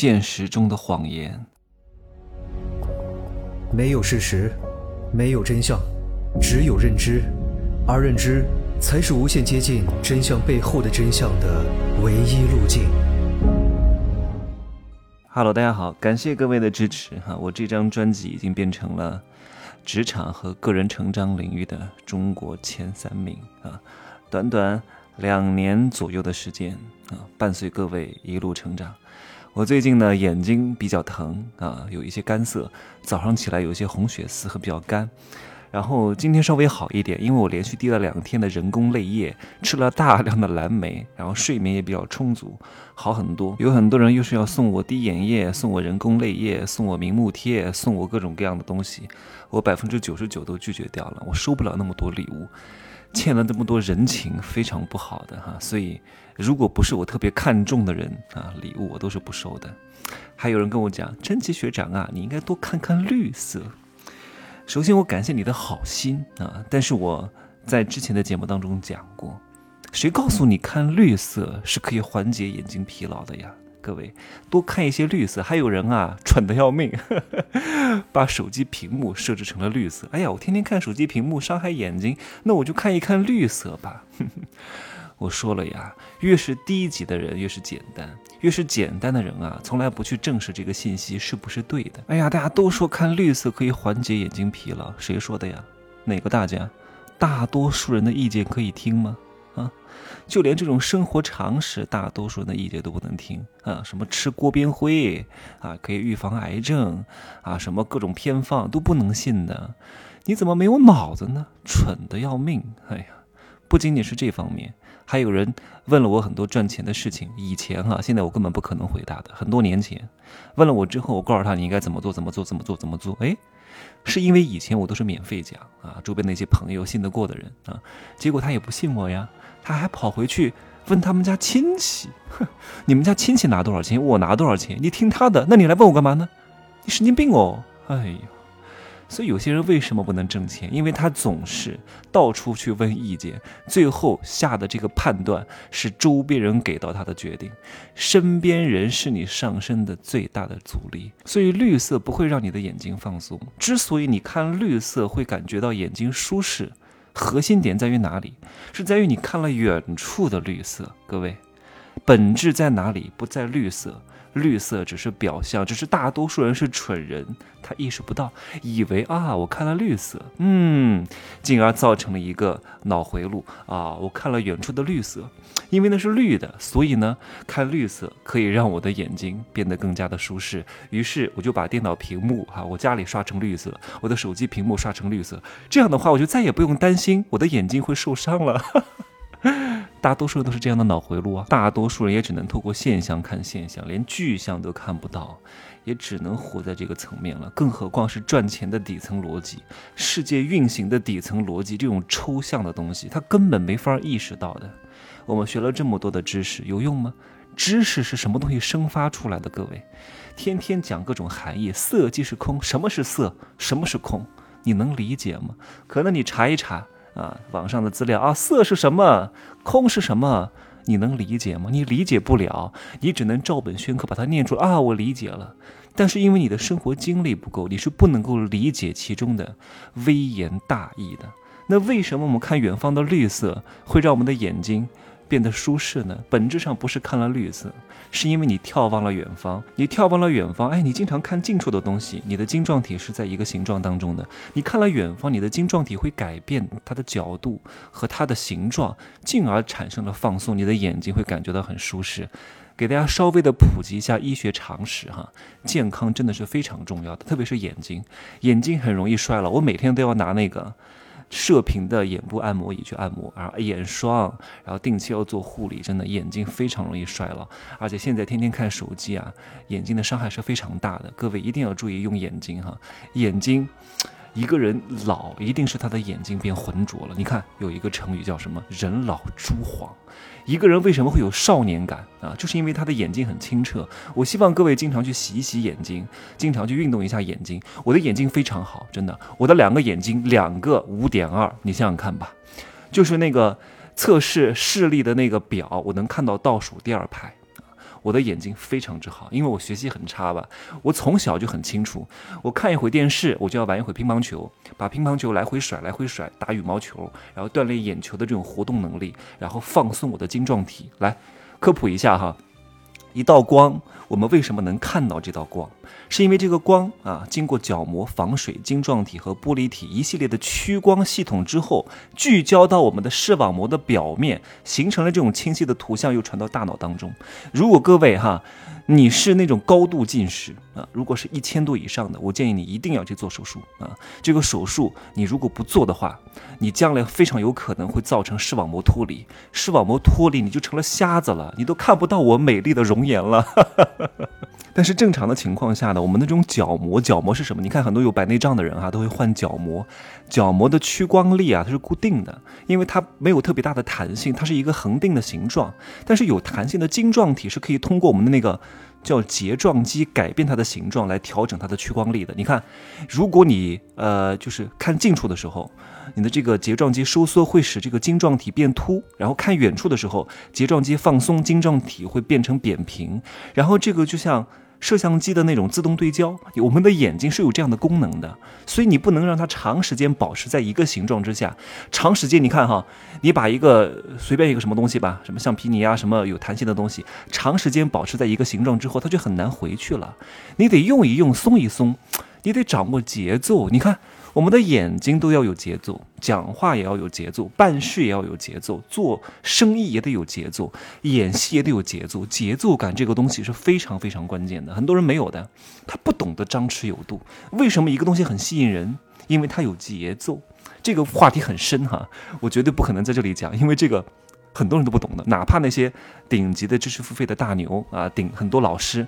现实中的谎言。没有事实，没有真相，只有认知，而认知才是无限接近真相背后的真相的唯一路径。Hello，大家好，感谢各位的支持哈！我这张专辑已经变成了职场和个人成长领域的中国前三名啊！短短两年左右的时间啊，伴随各位一路成长。我最近呢眼睛比较疼啊，有一些干涩，早上起来有一些红血丝和比较干。然后今天稍微好一点，因为我连续滴了两天的人工泪液，吃了大量的蓝莓，然后睡眠也比较充足，好很多。有很多人又是要送我滴眼液，送我人工泪液，送我明目贴，送我各种各样的东西，我百分之九十九都拒绝掉了，我收不了那么多礼物，欠了这么多人情，非常不好的哈。所以如果不是我特别看重的人啊，礼物我都是不收的。还有人跟我讲，真奇学长啊，你应该多看看绿色。首先，我感谢你的好心啊！但是我在之前的节目当中讲过，谁告诉你看绿色是可以缓解眼睛疲劳的呀？各位多看一些绿色。还有人啊，蠢的要命，把手机屏幕设置成了绿色。哎呀，我天天看手机屏幕伤害眼睛，那我就看一看绿色吧。我说了呀，越是低级的人越是简单，越是简单的人啊，从来不去证实这个信息是不是对的。哎呀，大家都说看绿色可以缓解眼睛疲劳，谁说的呀？哪个大家？大多数人的意见可以听吗？啊，就连这种生活常识，大多数人的意见都不能听啊！什么吃锅边灰啊，可以预防癌症啊，什么各种偏方都不能信的。你怎么没有脑子呢？蠢的要命！哎呀，不仅仅是这方面。还有人问了我很多赚钱的事情，以前哈，现在我根本不可能回答的。很多年前问了我之后，我告诉他你应该怎么做，怎么做，怎么做，怎么做。哎，是因为以前我都是免费讲啊，周边那些朋友信得过的人啊，结果他也不信我呀，他还跑回去问他们家亲戚，哼，你们家亲戚拿多少钱，我拿多少钱，你听他的，那你来问我干嘛呢？你神经病哦！哎呀。所以有些人为什么不能挣钱？因为他总是到处去问意见，最后下的这个判断是周边人给到他的决定。身边人是你上升的最大的阻力。所以绿色不会让你的眼睛放松。之所以你看绿色会感觉到眼睛舒适，核心点在于哪里？是在于你看了远处的绿色。各位，本质在哪里？不在绿色。绿色只是表象，只是大多数人是蠢人，他意识不到，以为啊，我看了绿色，嗯，进而造成了一个脑回路啊，我看了远处的绿色，因为那是绿的，所以呢，看绿色可以让我的眼睛变得更加的舒适，于是我就把电脑屏幕哈，我家里刷成绿色，我的手机屏幕刷成绿色，这样的话，我就再也不用担心我的眼睛会受伤了。大多数都是这样的脑回路啊，大多数人也只能透过现象看现象，连具象都看不到，也只能活在这个层面了。更何况是赚钱的底层逻辑，世界运行的底层逻辑，这种抽象的东西，他根本没法意识到的。我们学了这么多的知识，有用吗？知识是什么东西生发出来的？各位，天天讲各种含义，色即是空，什么是色？什么是空？你能理解吗？可能你查一查。啊，网上的资料啊，色是什么？空是什么？你能理解吗？你理解不了，你只能照本宣科把它念出啊。我理解了，但是因为你的生活经历不够，你是不能够理解其中的微言大义的。那为什么我们看远方的绿色会让我们的眼睛？变得舒适呢？本质上不是看了绿色，是因为你眺望了远方。你眺望了远方，哎，你经常看近处的东西，你的晶状体是在一个形状当中的。你看了远方，你的晶状体会改变它的角度和它的形状，进而产生了放松，你的眼睛会感觉到很舒适。给大家稍微的普及一下医学常识哈，健康真的是非常重要的，特别是眼睛，眼睛很容易衰老。我每天都要拿那个。射频的眼部按摩仪去按摩，然后眼霜，然后定期要做护理，真的眼睛非常容易衰老，而且现在天天看手机啊，眼睛的伤害是非常大的，各位一定要注意用眼睛哈，眼睛。一个人老，一定是他的眼睛变浑浊了。你看，有一个成语叫什么“人老珠黄”。一个人为什么会有少年感啊？就是因为他的眼睛很清澈。我希望各位经常去洗一洗眼睛，经常去运动一下眼睛。我的眼睛非常好，真的，我的两个眼睛，两个五点二，你想想看吧，就是那个测试视力的那个表，我能看到倒数第二排。我的眼睛非常之好，因为我学习很差吧。我从小就很清楚，我看一会电视，我就要玩一会乒乓球，把乒乓球来回甩，来回甩，打羽毛球，然后锻炼眼球的这种活动能力，然后放松我的晶状体。来科普一下哈，一道光。我们为什么能看到这道光？是因为这个光啊，经过角膜、防水、晶状体和玻璃体一系列的屈光系统之后，聚焦到我们的视网膜的表面，形成了这种清晰的图像，又传到大脑当中。如果各位哈，你是那种高度近视啊，如果是一千度以上的，我建议你一定要去做手术啊。这个手术你如果不做的话，你将来非常有可能会造成视网膜脱离，视网膜脱离你就成了瞎子了，你都看不到我美丽的容颜了。但是正常的情况下呢，我们那种角膜，角膜是什么？你看很多有白内障的人啊，都会换角膜。角膜的屈光力啊，它是固定的，因为它没有特别大的弹性，它是一个恒定的形状。但是有弹性的晶状体是可以通过我们的那个叫睫状肌改变它的形状来调整它的屈光力的。你看，如果你呃就是看近处的时候，你的这个睫状肌收缩会使这个晶状体变凸，然后看远处的时候，睫状肌放松，晶状体会变成扁平，然后这个就像。摄像机的那种自动对焦，我们的眼睛是有这样的功能的，所以你不能让它长时间保持在一个形状之下。长时间，你看哈，你把一个随便一个什么东西吧，什么橡皮泥啊，什么有弹性的东西，长时间保持在一个形状之后，它就很难回去了。你得用一用，松一松，你得掌握节奏。你看。我们的眼睛都要有节奏，讲话也要有节奏，办事也要有节奏，做生意也得有节奏，演戏也得有节奏。节奏感这个东西是非常非常关键的，很多人没有的，他不懂得张弛有度。为什么一个东西很吸引人？因为它有节奏。这个话题很深哈，我绝对不可能在这里讲，因为这个。很多人都不懂的，哪怕那些顶级的知识付费的大牛啊，顶很多老师，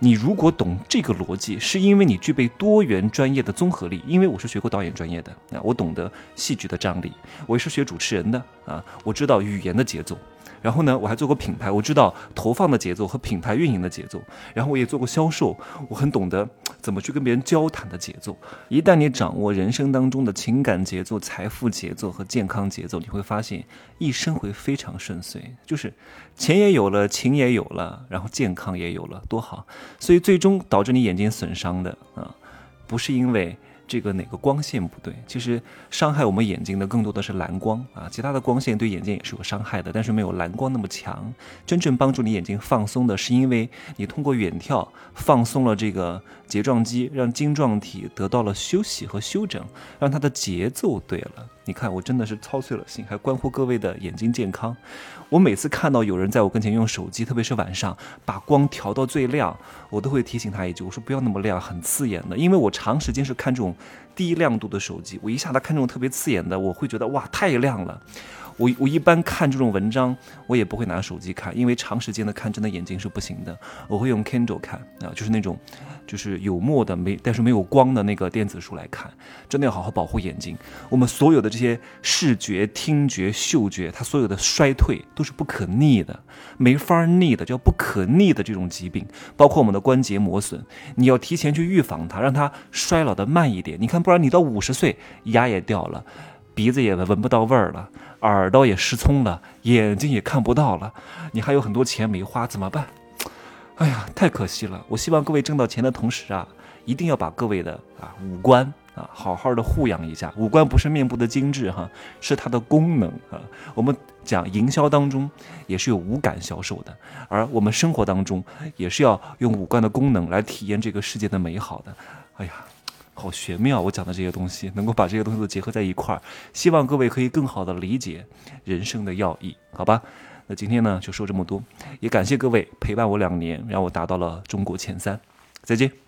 你如果懂这个逻辑，是因为你具备多元专业的综合力。因为我是学过导演专业的啊，我懂得戏剧的张力；我也是学主持人的啊，我知道语言的节奏。然后呢，我还做过品牌，我知道投放的节奏和品牌运营的节奏。然后我也做过销售，我很懂得怎么去跟别人交谈的节奏。一旦你掌握人生当中的情感节奏、财富节奏和健康节奏，你会发现一生会非常顺遂，就是钱也有了，情也有了，然后健康也有了，多好。所以最终导致你眼睛损伤的啊，不是因为。这个哪个光线不对？其实伤害我们眼睛的更多的是蓝光啊，其他的光线对眼睛也是有伤害的，但是没有蓝光那么强。真正帮助你眼睛放松的是，因为你通过远眺放松了这个睫状肌，让晶状体得到了休息和休整，让它的节奏对了。你看，我真的是操碎了心，还关乎各位的眼睛健康。我每次看到有人在我跟前用手机，特别是晚上把光调到最亮，我都会提醒他一句，我说不要那么亮，很刺眼的。因为我长时间是看这种低亮度的手机，我一下子看这种特别刺眼的，我会觉得哇，太亮了。我我一般看这种文章，我也不会拿手机看，因为长时间的看真的眼睛是不行的。我会用 Kindle 看啊，就是那种就是有墨的没，但是没有光的那个电子书来看，真的要好好保护眼睛。我们所有的这些视觉、听觉、嗅觉，它所有的衰退都是不可逆的，没法逆的，叫不可逆的这种疾病，包括我们的关节磨损，你要提前去预防它，让它衰老的慢一点。你看，不然你到五十岁牙也掉了。鼻子也闻不到味儿了，耳朵也失聪了，眼睛也看不到了，你还有很多钱没花，怎么办？哎呀，太可惜了！我希望各位挣到钱的同时啊，一定要把各位的啊五官啊好好的护养一下。五官不是面部的精致哈，是它的功能啊。我们讲营销当中也是有五感销售的，而我们生活当中也是要用五官的功能来体验这个世界的美好的。哎呀。好玄妙，我讲的这些东西能够把这些东西都结合在一块儿，希望各位可以更好的理解人生的要义，好吧？那今天呢就说这么多，也感谢各位陪伴我两年，让我达到了中国前三，再见。